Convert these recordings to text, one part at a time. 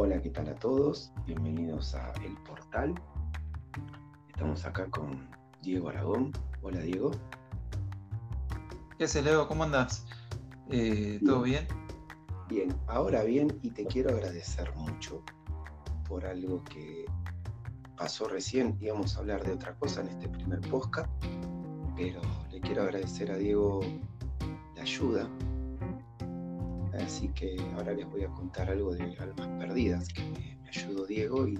Hola, ¿qué tal a todos? Bienvenidos a El Portal. Estamos acá con Diego Aragón. Hola, Diego. ¿Qué haces, Leo? ¿Cómo andas? Eh, ¿Todo bien? Bien, ahora bien, y te quiero agradecer mucho por algo que pasó recién. Íbamos a hablar de otra cosa en este primer podcast, pero le quiero agradecer a Diego la ayuda Así que ahora les voy a contar algo de Almas Perdidas, que me, ayudó Diego y,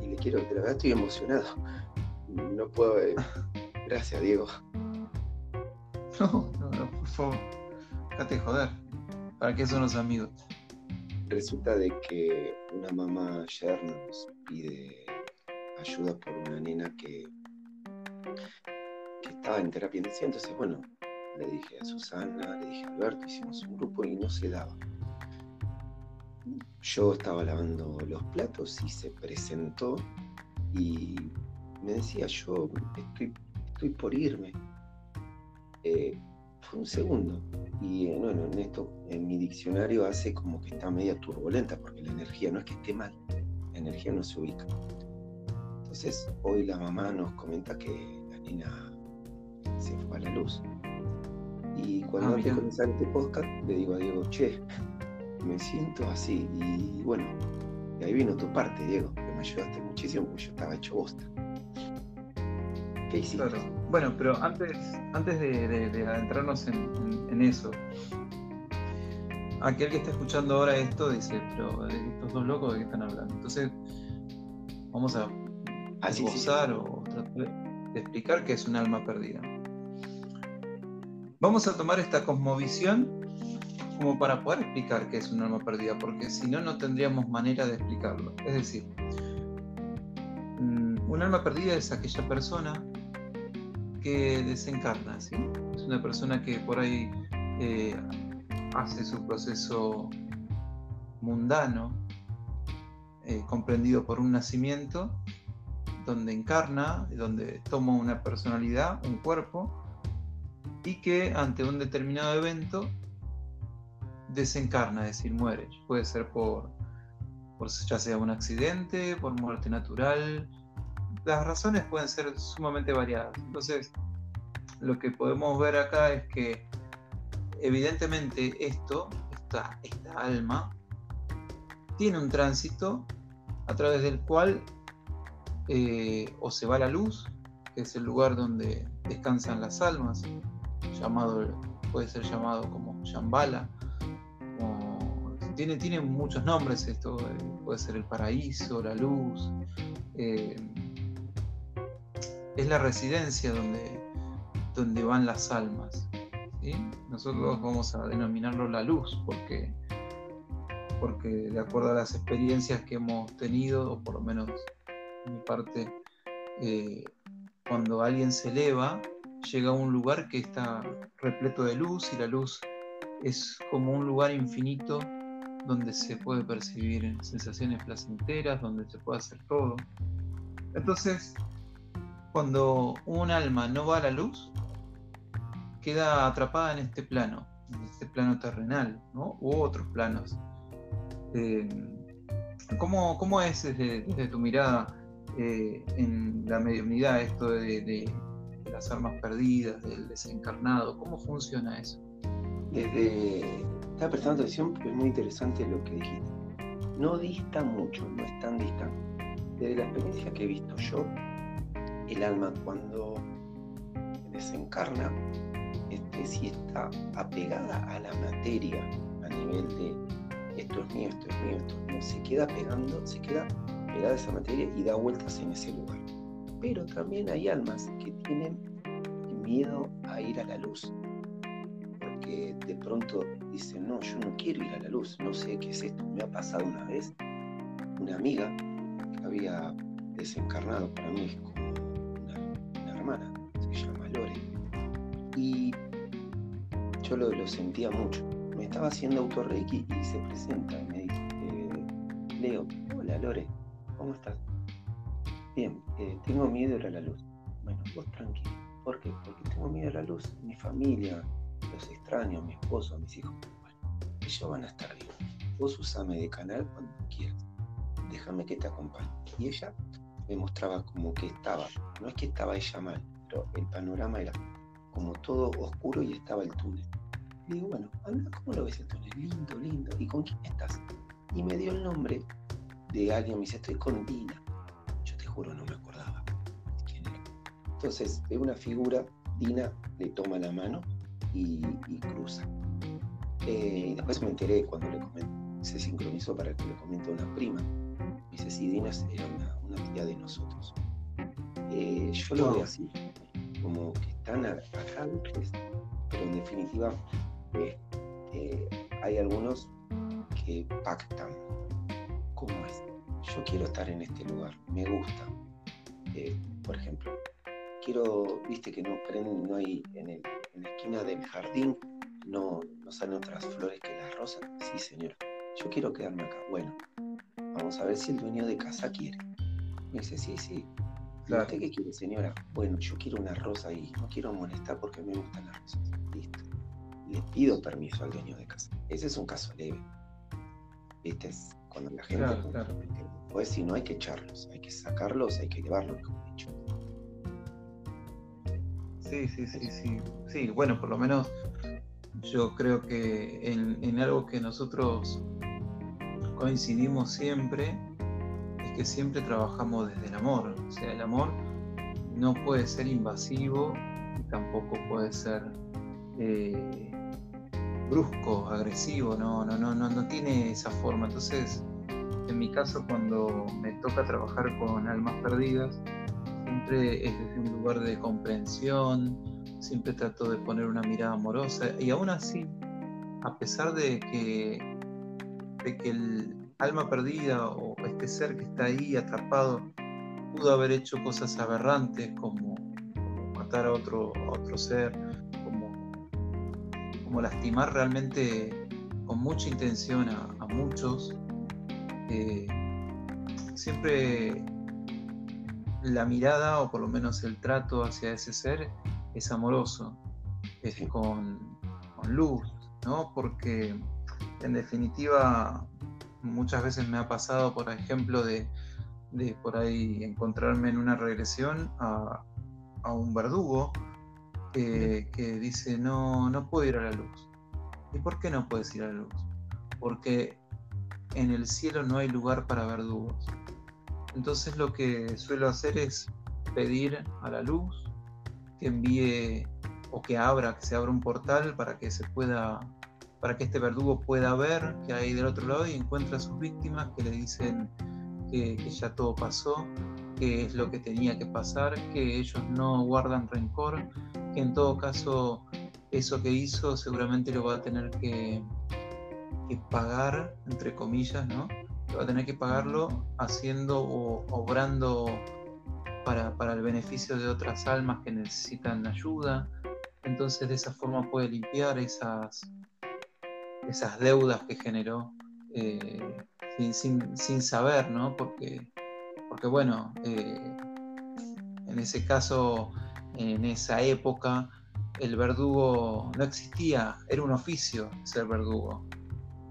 le quiero, de verdad estoy emocionado. No puedo... Eh, gracias, Diego. No, no, no, por favor. Déjate joder. ¿Para qué son los amigos? Resulta de que una mamá ayer nos pide ayuda por una nena que, que estaba en terapia intensiva. Entonces, bueno, le dije a Susana, le dije a Alberto, hicimos un grupo y no se daba. Yo estaba lavando los platos y se presentó y me decía, yo estoy, por irme. Eh, fue un segundo. Y eh, bueno, en esto, en mi diccionario hace como que está media turbulenta, porque la energía no es que esté mal, la energía no se ubica. Entonces, hoy la mamá nos comenta que la niña se fue a la luz. Y cuando ah, antes de comenzar este podcast, le digo a Diego, che, me siento así. Y bueno, de ahí vino tu parte, Diego, que me ayudaste muchísimo porque yo estaba hecho bosta. ¿Qué hiciste? Bueno, pero antes, antes de, adentrarnos en, eso, aquel que está escuchando ahora esto dice, pero estos dos locos de qué están hablando. Entonces, vamos a ah, o tratar de explicar qué es un alma perdida. Vamos a tomar esta cosmovisión como para poder explicar qué es un alma perdida, porque si no, no tendríamos manera de explicarlo. Es decir, mm, un alma perdida es aquella persona que desencarna. Es una persona que por ahí eh, hace su proceso mundano, eh, comprendido por un nacimiento, donde encarna, donde toma una personalidad, un cuerpo, y que ante un determinado evento desencarna, es decir, muere. Puede ser por, por ya sea un accidente, por muerte natural. Las razones pueden ser sumamente variadas. Entonces, lo que podemos ver acá es que evidentemente esto, esta, alma, tiene un tránsito a través del cual eh, o se va la luz, que es el lugar donde descansan las almas, llamado, puede ser llamado como Shambhala. tiene, tiene muchos nombres esto, eh, puede ser el paraíso, la luz. Eh, es la residencia donde, donde van las almas. Nosotros vamos a denominarlo la luz porque, porque de acuerdo a las experiencias que hemos tenido, o por lo menos en mi parte, eh, cuando alguien se eleva, llega a un lugar que está repleto de luz y la luz es como un lugar infinito donde se puede percibir sensaciones placenteras, donde se puede hacer todo. Entonces, cuando un alma no va a la luz, queda atrapada en este plano, en este plano terrenal, ¿no? u otros planos. Eh, ¿cómo, es desde, tu mirada eh, en la mediunidad esto de las armas perdidas, del desencarnado? ¿Cómo funciona eso? Estaba prestando atención porque es muy interesante lo que dijiste. No dista mucho, no es tan distante. Desde la experiencia que he visto yo, el alma cuando desencarna, este, si está apegada a la materia a nivel de esto es mío, esto es mío, esto es mío, se queda pegando, se queda pegada a esa materia y da vueltas en ese lugar. Pero también hay almas que tienen miedo a ir a la luz. Porque de pronto dicen, no, yo no quiero ir a la luz, no sé qué es esto. Me ha pasado una vez una amiga que había desencarnado, para mí es como una, hermana, se llama Lore. Y yo lo, sentía mucho. Me estaba haciendo autorreiki y se presenta y me dice, eh, Leo, hola Lore, ¿cómo estás? Bien, eh, tengo miedo a la luz. Bueno, vos tranquilo ¿Por qué? Porque tengo miedo a la luz, mi familia, los extraños, mi esposo, mis hijos. Bueno, ellos van a estar bien. vos usame de canal cuando quieras, déjame que te acompañe. Y ella me mostraba como que estaba, no es que estaba ella mal, pero el panorama era como todo oscuro y estaba el túnel. Y digo, bueno, anda, ¿cómo lo ves el túnel? Lindo, lindo. ¿Y con quién estás? Y me dio el nombre de alguien, me dice, estoy con Dina. Juro, no me acordaba quién era. Entonces, ve una figura, Dina le toma la mano y, cruza. Eh, y después me enteré cuando le comenté, se sincronizó para que le comente a una prima. Me dice, sí, Dina era una, tía de nosotros. Eh, yo lo veo así, como que están acá, pero en definitiva este, hay algunos que pactan. ¿Cómo es? Yo quiero estar en este lugar, me gusta. Eh, por ejemplo, quiero, viste que no no hay en, la esquina del jardín, no, no salen otras flores que las rosas. Sí, señora, yo quiero quedarme acá. Bueno, vamos a ver si el dueño de casa quiere. Me dice, sí, sí. ¿Usted qué quiere, señora? Bueno, yo quiero una rosa ahí, no quiero molestar porque me gustan las rosas. Listo le pido permiso al dueño de casa. Ese es un caso leve. ¿Viste? Es cuando la gente. Pues si no hay que echarlos, hay que sacarlos, hay que llevarlos, mejor dicho. Sí, sí, sí, sí. Sí, bueno, por lo menos yo creo que en, algo que nosotros coincidimos siempre es que siempre trabajamos desde el amor. O sea, el amor no puede ser invasivo y tampoco puede ser eh, brusco, agresivo, no, no, no, no, tiene esa forma. Entonces, en mi caso, cuando me toca trabajar con almas perdidas, siempre es desde un lugar de comprensión, siempre trato de poner una mirada amorosa y aún así, a pesar de que, de que el alma perdida o este ser que está ahí atrapado pudo haber hecho cosas aberrantes como, matar a otro, a otro ser, como lastimar realmente con mucha intención a, muchos, eh, siempre la mirada o por lo menos el trato hacia ese ser es amoroso, es con, luz, ¿no? Porque en definitiva muchas veces me ha pasado, por ejemplo, de, por ahí encontrarme en una regresión a, a un verdugo que, dice, no, no puedo ir a la luz. ¿Y por qué no puedes ir a la luz? Porque en el cielo no hay lugar para verdugos. Entonces lo que suelo hacer es pedir a la luz que envíe o que abra, que se abra un portal para que se pueda, para que este verdugo pueda ver que hay del otro lado y encuentra a sus víctimas que le dicen que, que ya todo pasó, que es lo que tenía que pasar, que ellos no guardan rencor, que en todo caso eso que hizo seguramente lo va a tener que, pagar, entre comillas, ¿no? Va a tener que pagarlo haciendo o obrando para, el beneficio de otras almas que necesitan ayuda. Entonces de esa forma puede limpiar esas, esas deudas que generó eh, sin, saber, ¿no? Porque, porque bueno, eh, en ese caso en esa época el verdugo no existía, era un oficio ser verdugo.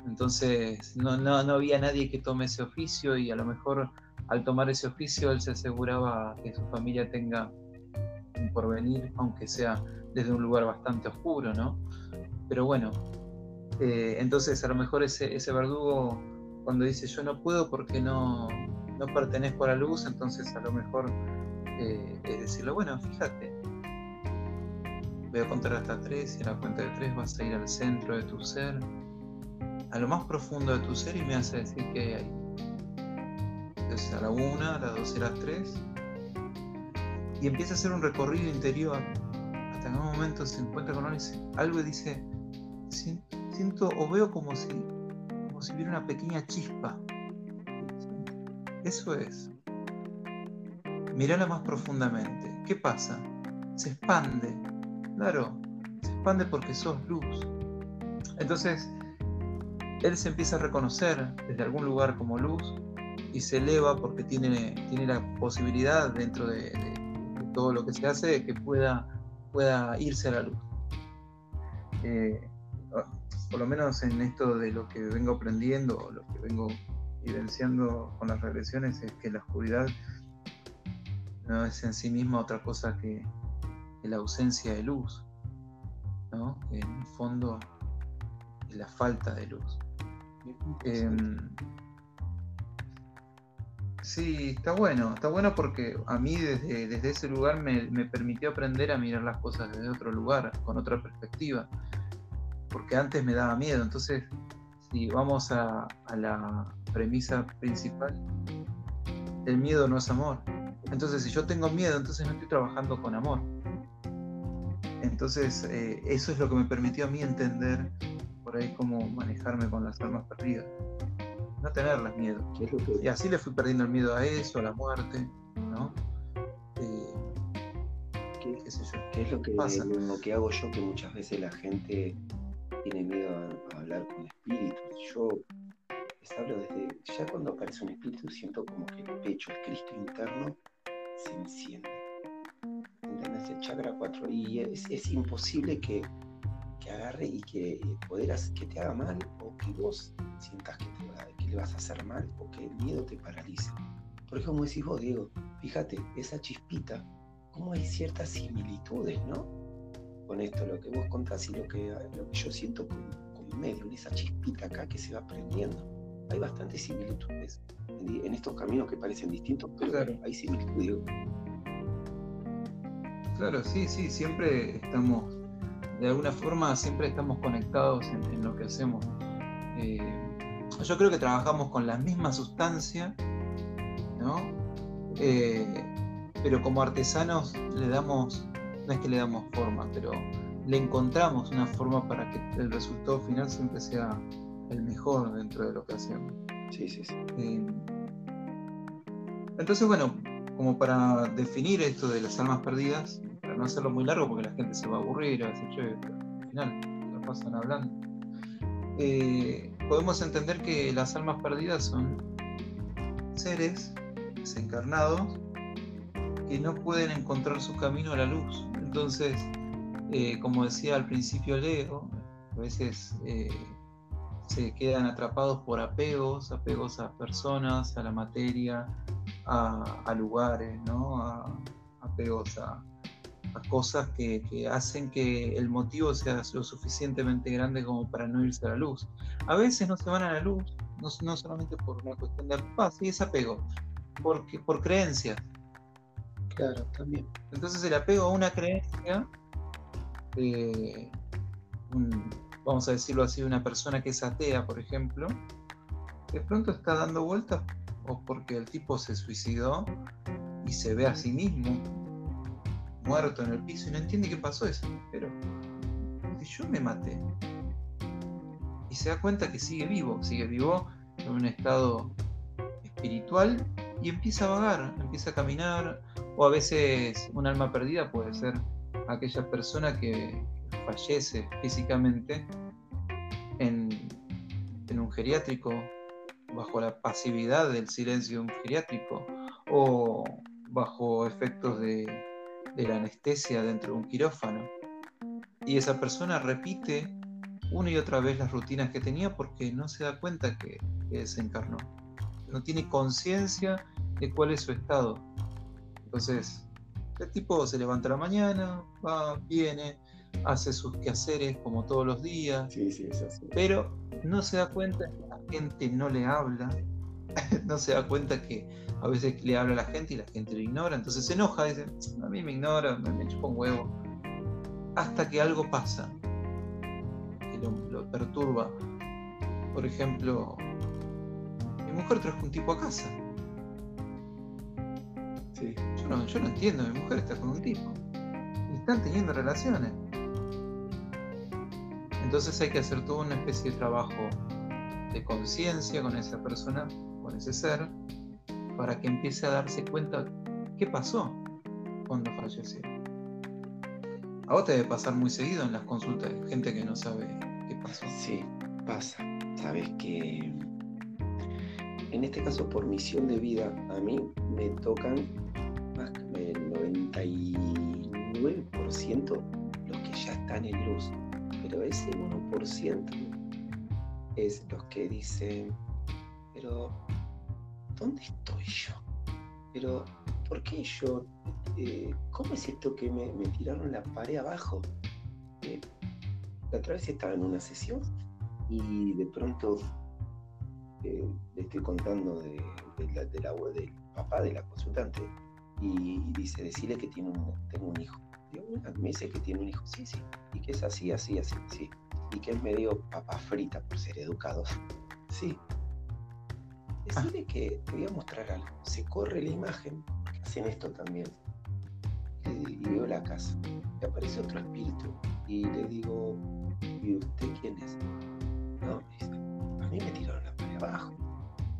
Entonces no, había nadie que tome ese oficio y a lo mejor al tomar ese oficio él se aseguraba que su familia tenga un porvenir, aunque sea desde un lugar bastante oscuro, ¿no? Pero bueno, eh, entonces a lo mejor ese, ese verdugo cuando dice yo no puedo porque no, no pertenezco a la luz, entonces a lo mejor eh, es decirlo, bueno, fíjate, voy a contar hasta tres y a la cuenta de tres vas a ir al centro de tu ser, a lo más profundo de tu ser y me vas a decir qué hay Entonces a la una, a las dos y a las tres, y empieza a hacer un recorrido interior hasta en un momento se encuentra con algo y dice, siento o veo como si, como si hubiera una pequeña chispa. Eso es. Mírala más profundamente. ¿Qué pasa? Se expande. Claro, se expande porque sos luz. Entonces, él se empieza a reconocer desde algún lugar como luz y se eleva porque tiene, tiene la posibilidad dentro de, todo lo que se hace de que pueda, pueda irse a la luz. Eh, por lo menos en esto de lo que vengo aprendiendo, lo que vengo vivenciando con las regresiones, es que la oscuridad no es en sí misma otra cosa que, la ausencia de luz, ¿no? en el fondo es la falta de luz. Sí, está bueno, está bueno porque a mí desde, desde ese lugar me, permitió aprender a mirar las cosas desde otro lugar, con otra perspectiva, porque antes me daba miedo, entonces si vamos a, la premisa principal, el miedo no es amor. Entonces si yo tengo miedo, entonces no estoy trabajando con amor. Entonces eh, eso es lo que me permitió a mí entender por ahí cómo manejarme con las almas perdidas no tenerles miedo. Y así le fui perdiendo el miedo a eso, a la muerte, ¿no? Eh, ¿Qué, es lo que, lo que hago yo que muchas veces la gente tiene miedo a, hablar con espíritus? Yo les hablo desde, ya cuando aparece un espíritu siento como que el pecho, el Cristo interno, se enciende. El chakra 4 y es, imposible que, que, agarre y que poder que te haga mal o que vos sientas que te le vas a hacer mal o que el miedo te paralice. Por ejemplo, como decís vos, Diego, fíjate, esa chispita, cómo hay ciertas similitudes, ¿no? Con esto, lo que vos contás y lo que, lo que yo siento con, con medio, esa chispita acá que se va prendiendo. Hay bastantes similitudes en, estos caminos que parecen distintos, pero hay similitudes. Claro, sí, sí, siempre estamos, de alguna forma, siempre estamos conectados en, lo que hacemos. Eh, yo creo que trabajamos con la misma sustancia, ¿no? Eh, pero como artesanos le damos, no es que le damos forma, pero le encontramos una forma para que el resultado final siempre sea el mejor dentro de lo que hacemos. Sí, sí, sí. Eh, entonces, bueno, como para definir esto de las almas perdidas, no hacerlo muy largo porque la gente se va a aburrir, a al final la pasan hablando. Eh, podemos entender que las almas perdidas son seres desencarnados que no pueden encontrar su camino a la luz. Entonces, eh, como decía al principio Leo, a veces eh, se quedan atrapados por apegos, apegos a personas, a la materia, a, lugares, ¿no? apegos a, a cosas que, hacen que el motivo sea lo suficientemente grande como para no irse a la luz. A veces no se van a la luz, no, solamente por una cuestión de paz, y es apego, porque, por creencias. Claro, también. Entonces el apego a una creencia, vamos a decirlo así, una persona que es atea, por ejemplo, de pronto está dando vueltas o porque el tipo se suicidó y se ve a sí mismo muerto en el piso y no entiende qué pasó eso. Pero si yo me maté y se da cuenta que sigue vivo, sigue vivo en un estado espiritual y empieza a vagar, empieza a caminar, o a veces un alma perdida puede ser aquella persona que fallece físicamente en, en un geriátrico bajo la pasividad del silencio de un geriátrico o bajo efectos de de la anestesia dentro de un quirófano. Y esa persona repite una y otra vez las rutinas que tenía porque no se da cuenta que, que desencarnó. No tiene conciencia de cuál es su estado. Entonces, el tipo se levanta a la mañana, va, viene, hace sus quehaceres como todos los días, pero no se da cuenta que la gente no le habla, no se da cuenta que a veces le habla a la gente y la gente lo ignora, entonces se enoja, dice, a mí me ignora, me, me chupa un huevo, hasta que algo pasa, que lo, perturba. Por ejemplo, mi mujer trajo un tipo a casa. Sí. Yo, no, yo no entiendo, mi mujer está con un tipo. Y están teniendo relaciones. Entonces hay que hacer toda una especie de trabajo de conciencia con esa persona, con ese ser, para que empiece a darse cuenta qué pasó cuando falleció. A vos te debe pasar muy seguido en las consultas de gente que no sabe qué pasó. Sí, pasa. Sabes que en este caso por misión de vida a mí me tocan más el 99% los que ya están en luz, pero ese 1% es los que dicen, pero ¿dónde estoy yo? Pero ¿por qué yo? Eh, ¿Cómo es esto que me, tiraron la pared abajo? Eh, la otra vez estaba en una sesión y de pronto eh, le estoy contando de, la, del papá de la consultante y, dice, decirle que tiene un, tengo un hijo. me dice que tiene un hijo, sí, sí, y que es así, así, así, sí, y que es medio papa frita por ser educado, sí. Decirle que te voy a mostrar algo. Se corre la imagen, hacen esto también. Y, veo la casa. Y aparece otro espíritu. Y le digo, ¿y usted quién es? No, me dice, a mí me tiraron la pared abajo.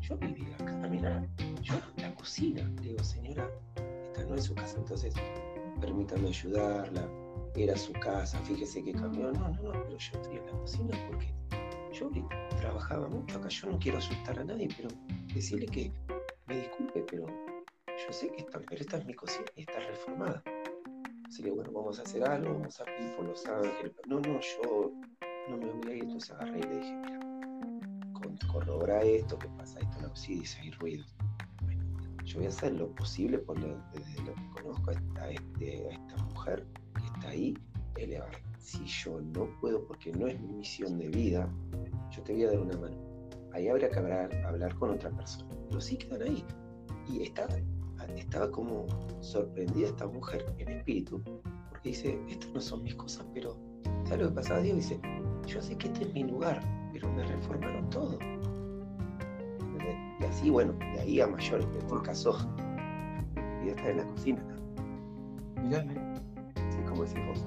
Yo vivía acá, mira, yo la cocina. Le digo, señora, esta no es su casa, entonces permítame ayudarla. Era su casa, fíjese que cambió. No, no, no, pero yo estoy en la cocina porque yo trabajaba mucho acá. Yo no quiero asustar a nadie, pero decirle que me disculpe, pero yo sé que esta, pero esta es mi cocina y está reformada. Decirle, bueno, vamos a hacer algo, vamos a ir por Los Ángeles. No, no, yo no me voy a ir. Entonces agarré y le dije, mira, corrobora esto, que pasa esto, no, sí, dice, hay ruido. Bueno, yo voy a hacer lo posible por lo, desde lo que conozco a este, a esta mujer que está ahí, elevar. Si yo no puedo, porque no es mi misión de vida, yo te voy a dar una mano ahí habría que hablar, hablar con otra persona. Pero sí quedan ahí. Y estaba, estaba como sorprendida esta mujer en espíritu, porque dice, estas no son mis cosas, pero ¿sabes lo que pasaba? Dios dice, yo sé que este es mi lugar, pero me reformaron todo. Y así, bueno, de ahí a mayores, en este caso, y está en la cocina. Mirá, Sí, como decís vos.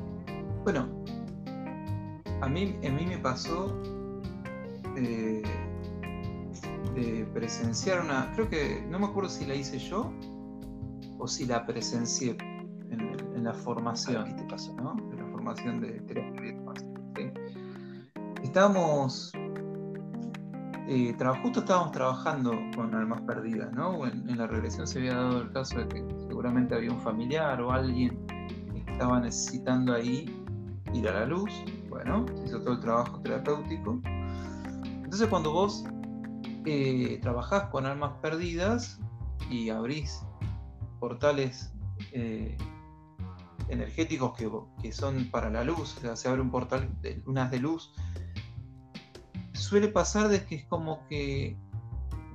Bueno, a mí, a mí me pasó eh, de presenciar una, creo que, no me acuerdo si la hice yo o si la presencié en, la formación. ¿Qué te pasó? ¿no? En la formación de terapia. Estábamos, eh, justo estábamos trabajando con almas perdidas, ¿no? En, la regresión se había dado el caso de que seguramente había un familiar o alguien que estaba necesitando ahí ir a la luz. Bueno, se hizo todo el trabajo terapéutico. Entonces cuando vos eh, trabajás con almas perdidas y abrís portales eh, energéticos que, son para la luz, o sea, se abre un portal de lunas de luz, suele pasar de que es como que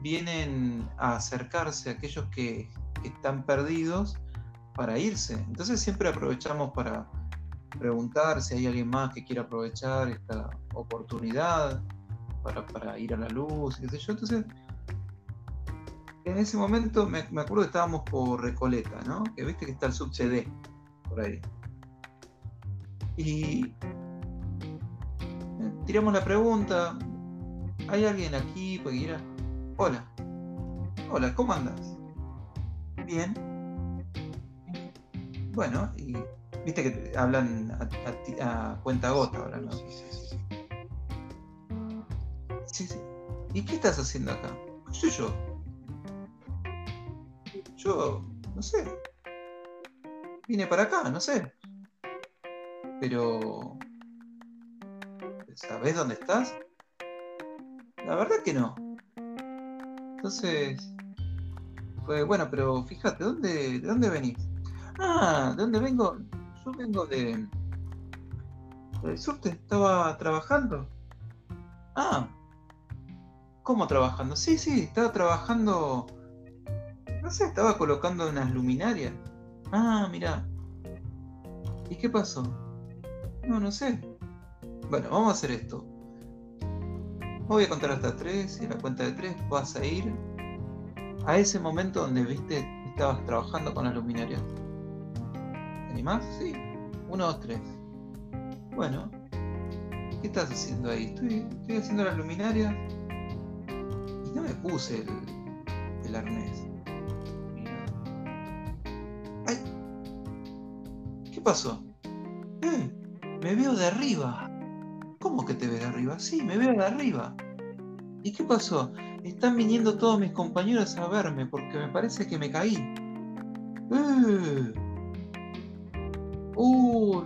vienen a acercarse a aquellos que, que están perdidos para irse. Entonces siempre aprovechamos para preguntar si hay alguien más que quiera aprovechar esta oportunidad para, ir a la luz, qué sé yo. Entonces, en ese momento me, acuerdo que estábamos por Recoleta, ¿no? Que viste que está el sub CD por ahí. Y eh, tiramos la pregunta, ¿hay alguien aquí que quiera? Hola. Hola, ¿cómo andas? Bien. Bueno, y viste que hablan a, cuenta gota ahora, ¿no? ¿Y qué estás haciendo acá? soy yo. Yo, no sé. Vine para acá, no sé. Pero... ¿Sabes dónde estás? La verdad que no. Entonces... Pues bueno, pero fíjate, ¿dónde, ¿de dónde venís? Ah, ¿de dónde vengo? Yo vengo de... Del surte, estaba trabajando. Ah, ¿Cómo trabajando? Sí, sí, estaba trabajando. No sé, estaba colocando unas luminarias. Ah, mira. ¿Y qué pasó? No, no sé. Bueno, vamos a hacer esto. Voy a contar hasta tres y a la cuenta de tres vas a ir a ese momento donde viste estabas trabajando con las luminarias. ¿Te animás? Sí. Uno, dos, tres. Bueno, ¿qué estás haciendo ahí? Estoy, estoy haciendo las luminarias no me puse el, arnés. ¡Ay! ¿Qué pasó? ¡Eh! Me veo de arriba. ¿Cómo que te ves de arriba? Sí, me veo de arriba. ¿Y qué pasó? Están viniendo todos mis compañeros a verme porque me parece que me caí. ¡Eh! ¡Uh!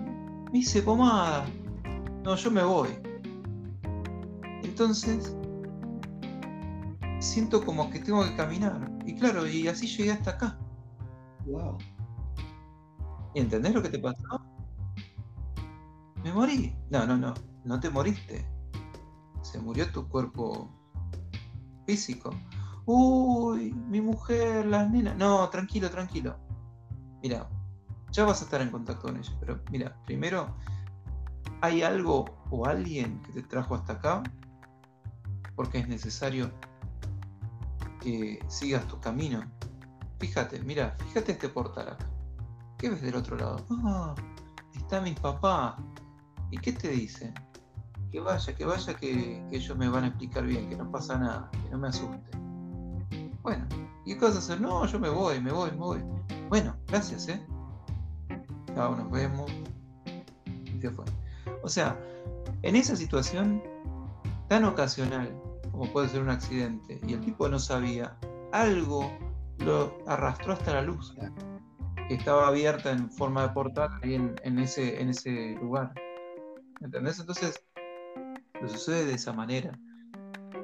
Me hice pomada. No, yo me voy. entonces siento como que tengo que caminar. Y claro, y así llegué hasta acá. Wow. ¿Y entendés lo que te pasó? Me morí. No, no, no. No te moriste. Se murió tu cuerpo físico. Uy, mi mujer, las nenas. No, tranquilo, tranquilo. Mira, ya vas a estar en contacto con ella. Pero mira, primero, ¿hay algo o alguien que te trajo hasta acá? Porque es necesario que sigas tu camino. Fíjate, mira, fíjate este portal acá. ¿Qué ves del otro lado? Ah, está mi papá. ¿Y qué te dice? Que vaya, que vaya, que, ellos me van a explicar bien, que no pasa nada, que no me asuste. Bueno, ¿y qué vas a hacer? No, yo me voy, me voy, me voy. Bueno, gracias, ¿eh? Chao, nos vemos. Y fue. O sea, en esa situación tan ocasional como puede ser un accidente, y el tipo no sabía, algo lo arrastró hasta la luz, que estaba abierta en forma de portal ahí en, ese, en ese lugar. ¿Entendés? Entonces, lo sucede de esa manera.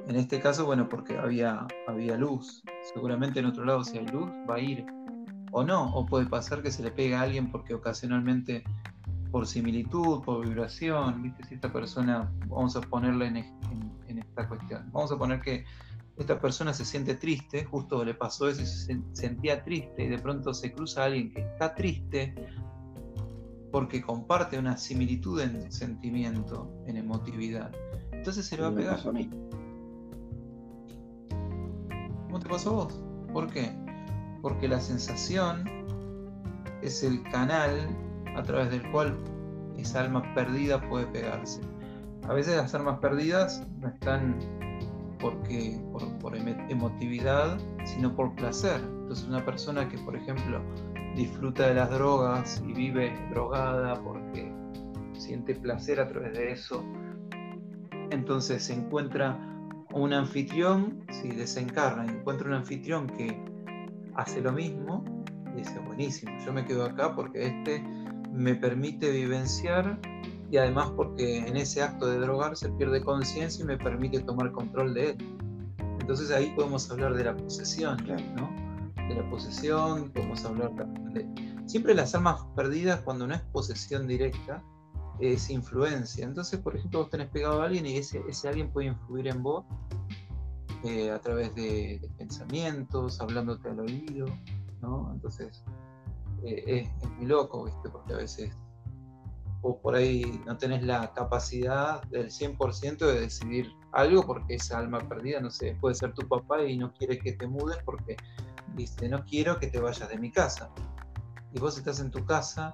En este caso, bueno, porque había, había luz. Seguramente en otro lado, si hay luz, va a ir. O no, o puede pasar que se le pegue a alguien porque ocasionalmente, por similitud, por vibración, ¿viste? Si esta persona, vamos a ponerla en, en esta cuestión. Vamos a poner que esta persona se siente triste, justo le pasó eso y se sentía triste y de pronto se cruza a alguien que está triste porque comparte una similitud en sentimiento, en emotividad. Entonces se le va a pegar. a mí. ¿Cómo te pasó a vos? ¿Por qué? Porque la sensación es el canal a través del cual esa alma perdida puede pegarse a veces las armas perdidas no están porque, por, emotividad, sino por placer. Entonces una persona que, por ejemplo, disfruta de las drogas y vive drogada porque siente placer a través de eso, entonces se encuentra un anfitrión, si desencarna y encuentra un anfitrión que hace lo mismo, dice, buenísimo, yo me quedo acá porque este me permite vivenciar y además porque en ese acto de drogar se pierde conciencia y me permite tomar control de él. Entonces ahí podemos hablar de la posesión, ¿no? De la posesión, podemos hablar de... Siempre las almas perdidas, cuando no es posesión directa, es influencia. Entonces, por ejemplo, vos tenés pegado a alguien y ese, ese alguien puede influir en vos eh, a través de, pensamientos, hablándote al oído, ¿no? Entonces, eh, es, es, muy loco, ¿viste? Porque a veces o por ahí no tenés la capacidad del 100% de decidir algo porque esa alma perdida, no sé, puede ser tu papá y no quiere que te mudes porque dice, no quiero que te vayas de mi casa. Y vos estás en tu casa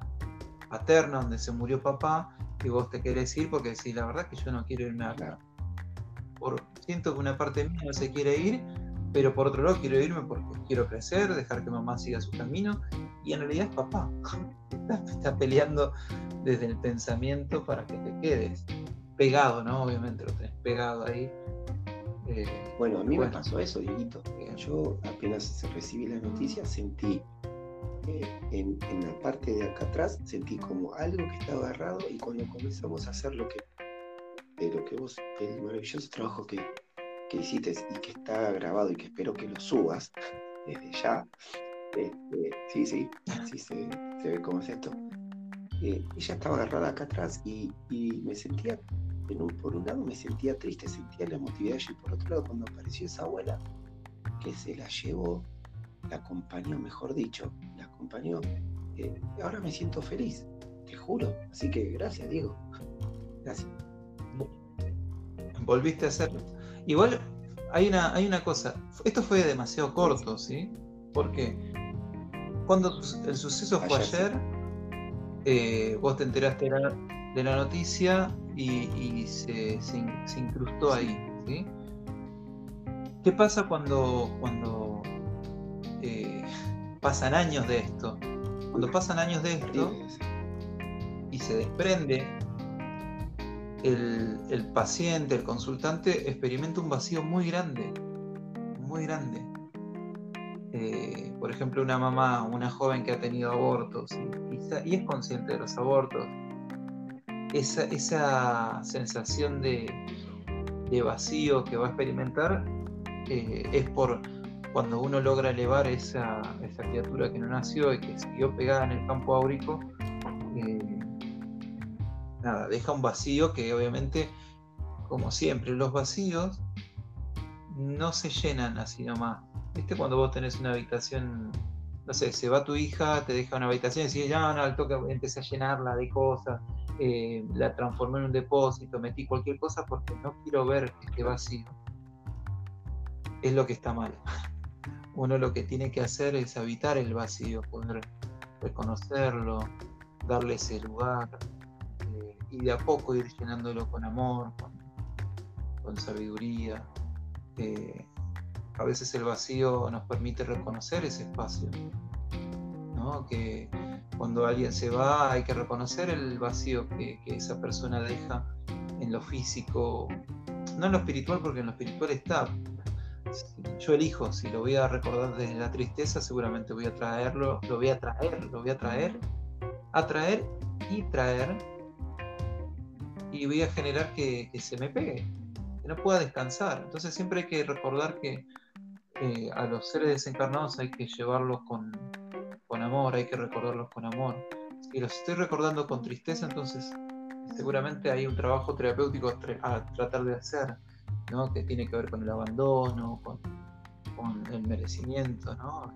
paterna donde se murió papá y vos te querés ir porque decís, la verdad que yo no quiero irme acá. Por, siento que una parte mía no se quiere ir, pero por otro lado quiero irme porque quiero crecer, dejar que mamá siga su camino y en realidad es papá. Está, peleando desde el pensamiento para que te quedes pegado, ¿no? Obviamente lo tenés pegado ahí. Eh, bueno, a mí me pasó eso, Dieguito. Yo apenas recibí la noticia sentí eh, en, la parte de acá atrás, sentí como algo que estaba agarrado y cuando comenzamos a hacer lo que, lo que vos, el maravilloso trabajo que, hiciste y que está grabado y que espero que lo subas desde ya. Este, sí, sí, sí se, ve cómo es esto. Eh, ella estaba agarrada acá atrás y, me sentía, por un lado me sentía triste, sentía la emotividad y por otro lado cuando apareció esa abuela que se la llevó, la acompañó, mejor dicho, la acompañó. Eh, ahora me siento feliz, te juro. Así que gracias, Diego. Gracias. Volviste a hacerlo. Igual hay una, hay una cosa, esto fue demasiado corto, ¿sí? Porque cuando el suceso fue ayer, eh, vos te enteraste de la, noticia y, se, incrustó ahí, ¿sí? ¿Qué pasa cuando, cuando eh, pasan años de esto? Cuando pasan años de esto y se desprende el, paciente, el consultante, experimenta un vacío muy grande, muy grande. Eh, por ejemplo, una mamá, una joven que ha tenido abortos y, es consciente de los abortos, esa, sensación de, vacío que va a experimentar eh, es por cuando uno logra elevar esa, esa, criatura que no nació y que siguió pegada en el campo áurico, eh, nada, deja un vacío que obviamente, como siempre, los vacíos no se llenan así nomás. ¿Viste cuando vos tenés una habitación, no sé, se va tu hija, te deja una habitación y decís, ya no, al toque empecé a llenarla de cosas, eh, la transformé en un depósito, metí cualquier cosa porque no quiero ver este vacío. Es lo que está mal. Uno lo que tiene que hacer es habitar el vacío, poder reconocerlo, darle ese lugar y de a poco ir llenándolo con amor, con, sabiduría. Eh, a veces el vacío nos permite reconocer ese espacio, ¿no? que cuando alguien se va hay que reconocer el vacío que, esa persona deja en lo físico, no en lo espiritual, porque en lo espiritual está. Yo elijo, si lo voy a recordar desde la tristeza, seguramente voy a traerlo, lo voy a traer, lo voy a traer, atraer y traer, y voy a generar que, se me pegue, que no pueda descansar. Entonces siempre hay que recordar que eh, a los seres desencarnados hay que llevarlos con, con amor, hay que recordarlos con amor. Si los estoy recordando con tristeza, entonces seguramente hay un trabajo terapéutico a tratar de hacer, ¿no? que tiene que ver con el abandono, con, el merecimiento, ¿no?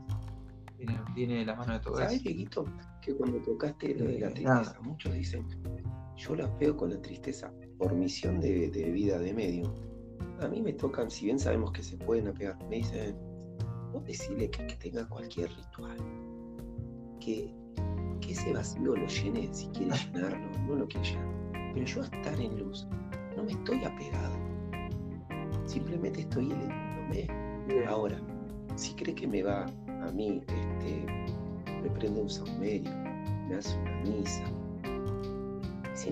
Tiene, la mano de todo ¿Sabes, eso. que cuando tocaste lo de la eh, tristeza, muchos dicen, yo la pego con la tristeza por misión de, vida de medio. A mí me tocan, si bien sabemos que se pueden apegar, me dicen, vos decirle que tenga cualquier ritual que, ese vacío lo llene si quiere llenarlo, no lo quiere llenar. Pero yo a estar en luz no me estoy apegado. Simplemente estoy elevándome. Ahora, si cree que me va a mí, este, me prende un saumerio, me hace una misa,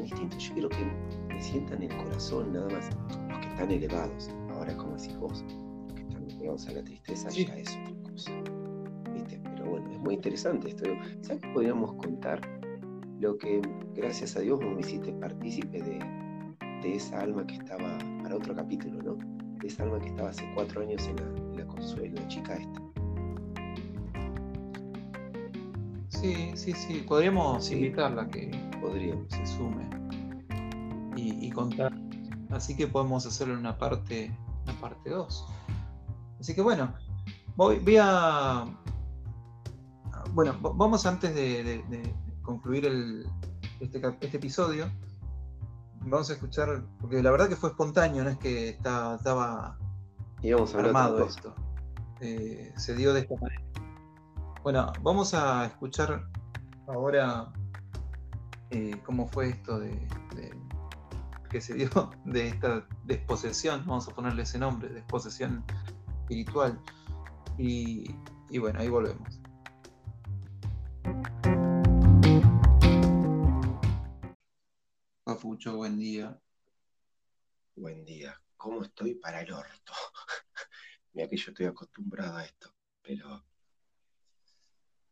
es indistinto. Yo quiero que me sientan en el corazón nada más los que están elevados. Ahora, como decís vos, los que están elevados a la tristeza ya es otra cosa muy interesante esto. ¿Sabes que podríamos contar lo que, gracias a Dios, me hiciste partícipe de, esa alma que estaba, para otro capítulo, ¿no? De esa alma que estaba hace cuatro años en la, Consuelo, la chica esta. Sí, sí, sí. Podríamos invitarla a que podríamos. se sume y, contar. Así que podemos hacerlo en una parte, una parte 2. Así que bueno, voy, voy a bueno, vamos antes de, concluir este, este, episodio. Vamos a escuchar, porque la verdad que fue espontáneo, no es que estaba armado esto. Eh, se dio de esta manera. Bueno, vamos a escuchar ahora eh, cómo fue esto de, que se dio de esta desposesión, vamos a ponerle ese nombre, desposesión espiritual. y bueno, ahí volvemos. Papucho, buen día. Buen día. ¿Cómo estoy para el orto? Mira que yo estoy acostumbrado a esto, pero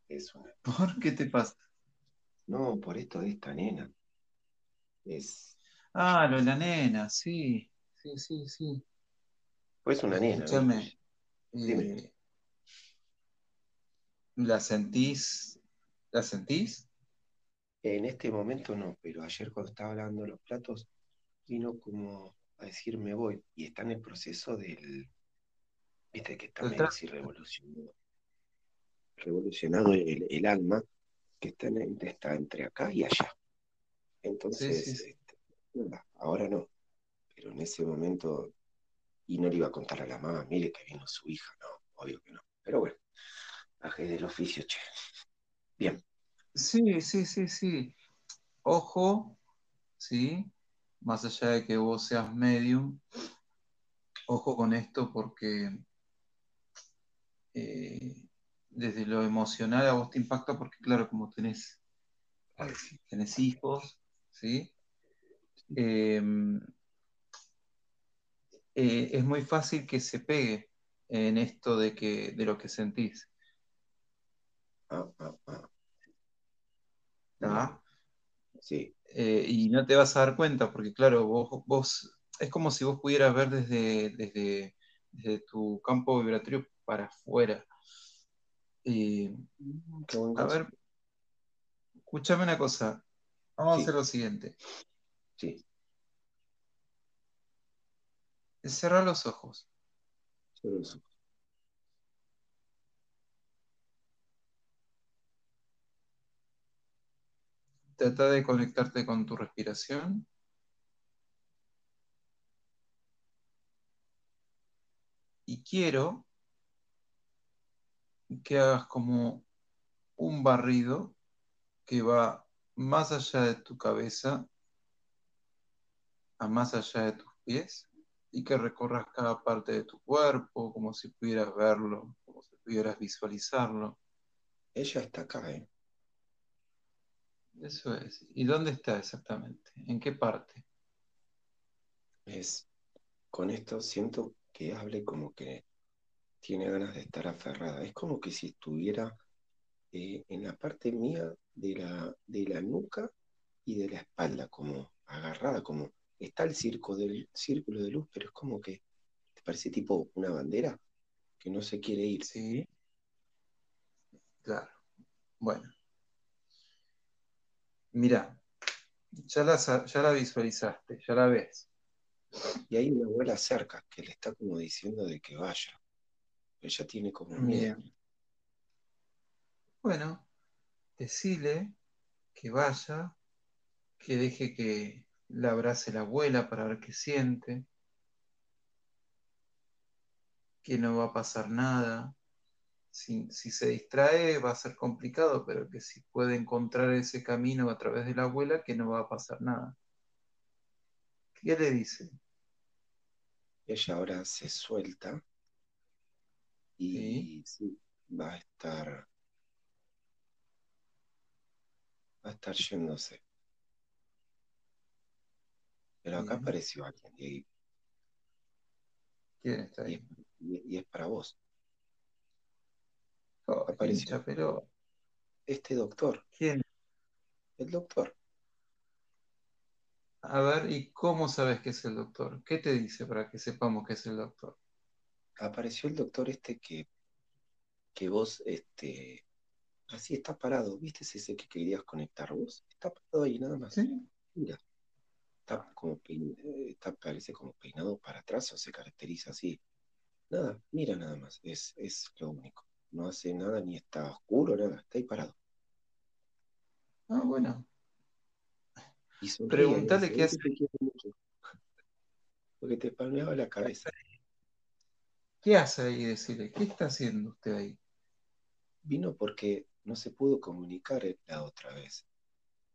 es una... ¿Por qué te pasa? No, por esto de esta nena. Es. Ah, lo de la nena, sí. Sí, sí, sí. Pues una nena. Escúchame. Eh, ¿La sentís ¿La sentís? En este momento no, pero ayer cuando estaba lavando los platos vino como a decir me voy y está en el proceso del, viste que está medio así revolucionado, revolucionado el, alma que está, está entre acá y allá. Entonces, este, ahora no, pero en ese momento, y no le iba a contar a la mamá, mire que vino su hija, no, obvio que no. Pero bueno, bajé del oficio, che. Bien. Sí, sí, sí, sí. Ojo, ¿sí? Más allá de que vos seas medium, ojo con esto porque eh, desde lo emocional a vos te impacta porque, claro, como tenés, tenés hijos, ¿sí? Em, eh, es muy fácil que se pegue en esto de, que, de lo que sentís. Ah, ah, ah. Sí. Eh, y no te vas a dar cuenta, porque claro, vos, vos es como si vos pudieras ver desde, desde, desde tu campo vibratorio para afuera. Eh, a ver, escúchame una cosa. Vamos a hacer lo siguiente. Sí. Cerrar los ojos. Cerrar los ojos. Trata de conectarte con tu respiración. Y quiero que hagas como un barrido que va más allá de tu cabeza, a más allá de tus pies, y que recorras cada parte de tu cuerpo como si pudieras verlo, como si pudieras visualizarlo. Ella está acá, ¿eh? Eso es. ¿Y dónde está exactamente? ¿En qué parte? Es, con esto siento que hable como que tiene ganas de estar aferrada. Es como que si estuviera eh, en la parte mía de la, de la nuca y de la espalda, como agarrada, como está el circo del círculo de luz, pero es como que te parece tipo una bandera que no se quiere ir. Sí. Claro. Bueno. Mira, ya la, ya la visualizaste, ya la ves. Y hay una abuela cerca que le está como diciendo de que vaya. Ella tiene como miedo. Bueno, decile que vaya, que deje que la abrace la abuela para ver qué siente, que no va a pasar nada, si, se distrae va a ser complicado, pero que si puede encontrar ese camino a través de la abuela, que no va a pasar nada. ¿Qué le dice? Ella ahora se suelta y va a estar va a estar yéndose. Pero acá apareció alguien, y, ¿Quién está ahí? y es para vos. Oh, apareció. pero... Este doctor. ¿Quién? El doctor. A ver, ¿y cómo sabes que es el doctor? ¿Qué te dice para que sepamos que es el doctor? Apareció el doctor este que, que vos, este, así está parado, ¿viste ese que querías conectar vos? Está parado ahí nada más. Mira, está como eh, está, parece como peinado para atrás o se caracteriza así. Nada, mira nada más, es, es lo único no hace nada, ni está oscuro, nada, está ahí parado. Ah, bueno. Pregúntale qué hace. Porque te palmeaba la cabeza. ¿Qué hace ahí? Decirle, ¿qué está haciendo usted ahí? Vino porque no se pudo comunicar la otra vez.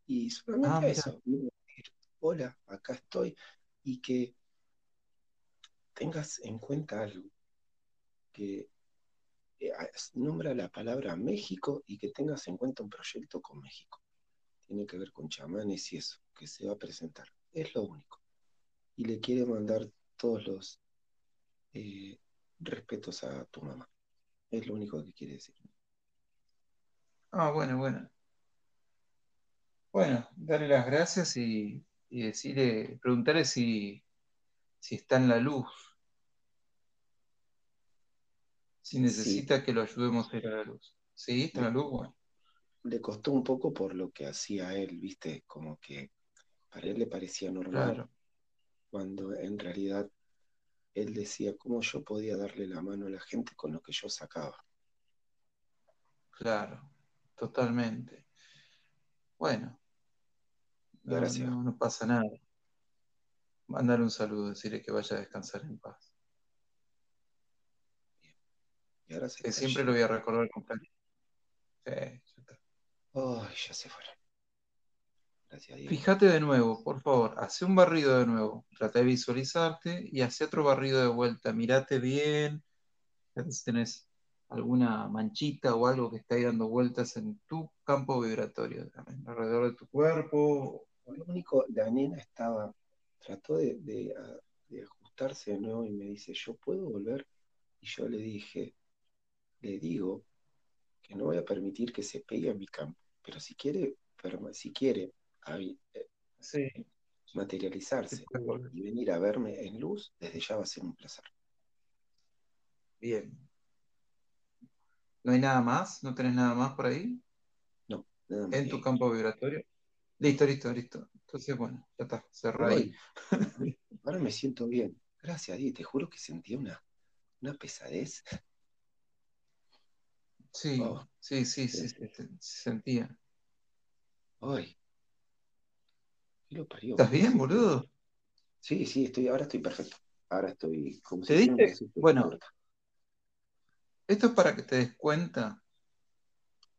Y solamente ah, eso. Hola, acá estoy. Y que tengas en cuenta algo. Que eh, nombra la palabra México y que tengas en cuenta un proyecto con México. Tiene que ver con chamanes y eso, que se va a presentar. Es lo único. Y le quiere mandar todos los eh, respetos a tu mamá. Es lo único que quiere decir. Ah, bueno, bueno. Bueno, darle las gracias y, decirle, preguntarle si, si está en la luz si necesita que lo ayudemos a ir a la luz. ¿Sí? ¿Está la luz? Bueno. Le costó un poco por lo que hacía él, ¿viste? Como que para él le parecía normal. Cuando en realidad él decía cómo yo podía darle la mano a la gente con lo que yo sacaba. Claro, totalmente. Bueno, Gracias. No, no, pasa nada. Mándale un saludo, decirle que vaya a descansar en paz que siempre lo voy a recordar con cariño. Sí, ya está. Ay, ya se fueron. Gracias. Fíjate de nuevo, por favor, hace un barrido de nuevo. Trata de visualizarte y hace otro barrido de vuelta. Mirate bien. Si tenés alguna manchita o algo que está ahí dando vueltas en tu campo vibratorio, alrededor de tu cuerpo. Lo único, la nena estaba, trató de, de ajustarse de nuevo y me dice, ¿yo puedo volver? Y yo le dije, le digo que no voy a permitir que se pegue a mi campo, pero si quiere, si quiere, sí. materializarse y venir a verme en luz, desde ya va a ser un placer. Bien. ¿No hay nada más? ¿No tenés nada más por ahí? No, nada más. ¿En tu campo vibratorio? Listo, listo, listo. Entonces, bueno, ya está, cerrado ahí. Ahora me siento bien. Gracias, Di. Te juro que sentía una, una pesadez. Sí, oh, sí, sí, sí, se, sentía. Ay. Lo parió? ¿Estás bien, boludo? Sí, sí, estoy, ahora estoy perfecto. Ahora estoy como ¿Te diste? Bueno, esto es para que te des cuenta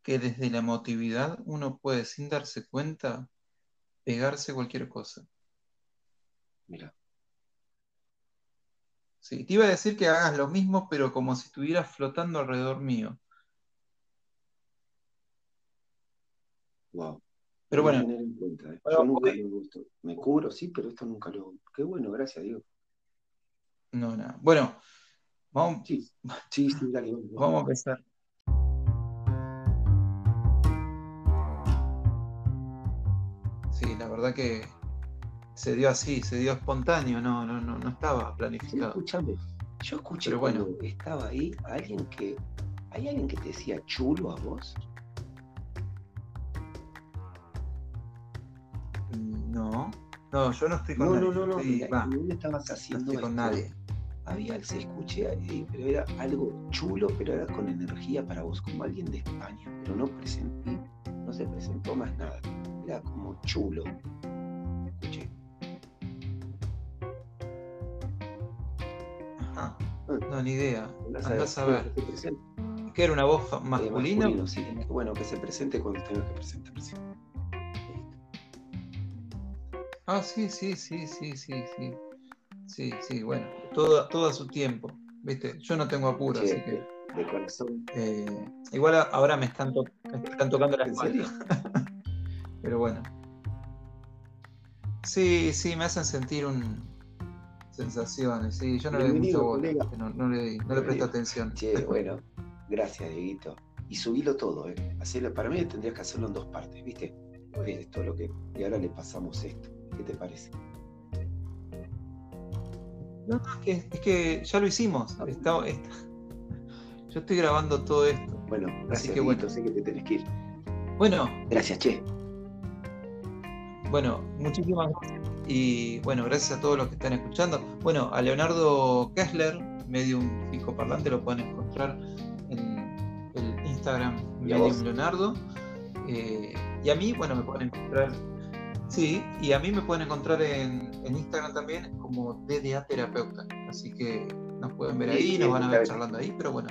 que desde la emotividad uno puede, sin darse cuenta, pegarse cualquier cosa. Mira. Sí, te iba a decir que hagas lo mismo, pero como si estuvieras flotando alrededor mío. Wow. Pero bueno. ¿eh? Yo nunca lo gusto. Me cubro, sí, pero esto nunca lo. Qué bueno, gracias, Dios. No, nada. Bueno, vamos. Sí, sí, sí dale, vamos a empezar. Sí, la verdad que se dio así, se dio espontáneo, no, no, no, no estaba planificado. escuchame, yo escuché Pero bueno. estaba ahí alguien que. ¿Hay alguien que te decía chulo a vos? No, yo no estoy con no, nadie. No, no, no, no. estabas haciendo? No estoy con nadie. Había, se escuché, pero era algo chulo, pero era con energía para vos, como alguien de España, pero no presenté, no se presentó más nada. Era como chulo. Escuché. No, ni idea. Andás a ver. ¿Que era una voz eh, masculina? sí. Bueno, que se presente cuando tenga que presentarse. Ah, sí, sí, sí, sí, sí, sí. Sí, sí, bueno, todo, todo a su tiempo. ¿Viste? Yo no tengo apuro, así que. De corazón. Eh, igual ahora me están, están tocando la espalda. Pero bueno. Sí, sí, me hacen sentir un, sensaciones, sí, yo no le mucho no, no, le, no le presto atención. Che, bueno, gracias, Dieguito. Y subilo todo, ¿eh? Hacerlo, para mí tendrías que hacerlo en dos partes, ¿viste? Esto lo que. Y ahora le pasamos esto. ¿Qué te parece? No, es que, es que ya lo hicimos. Ah, está, está. Yo estoy grabando todo esto. Bueno, gracias, que bueno. sé que te tenés que ir. Bueno. Gracias, Che. Bueno, muchísimas gracias. Y bueno, gracias a todos los que están escuchando. Bueno, a Leonardo Kessler, Medium Fijo Parlante, lo pueden encontrar en el Instagram Medium Leonardo. Eh, y a mí, bueno, me pueden encontrar. Sí, y a mí me pueden encontrar en, Instagram también como DDA Terapeuta. Así que nos pueden ver ahí, nos van a ver charlando ahí, pero bueno.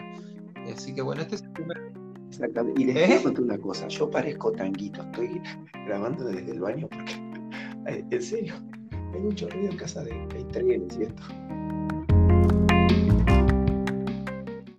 Así que bueno, este es el primer. Exactamente. Y les ¿Eh? una cosa, yo parezco tanguito, estoy grabando desde el baño porque en serio, hay mucho ruido en casa de hay trenes y esto.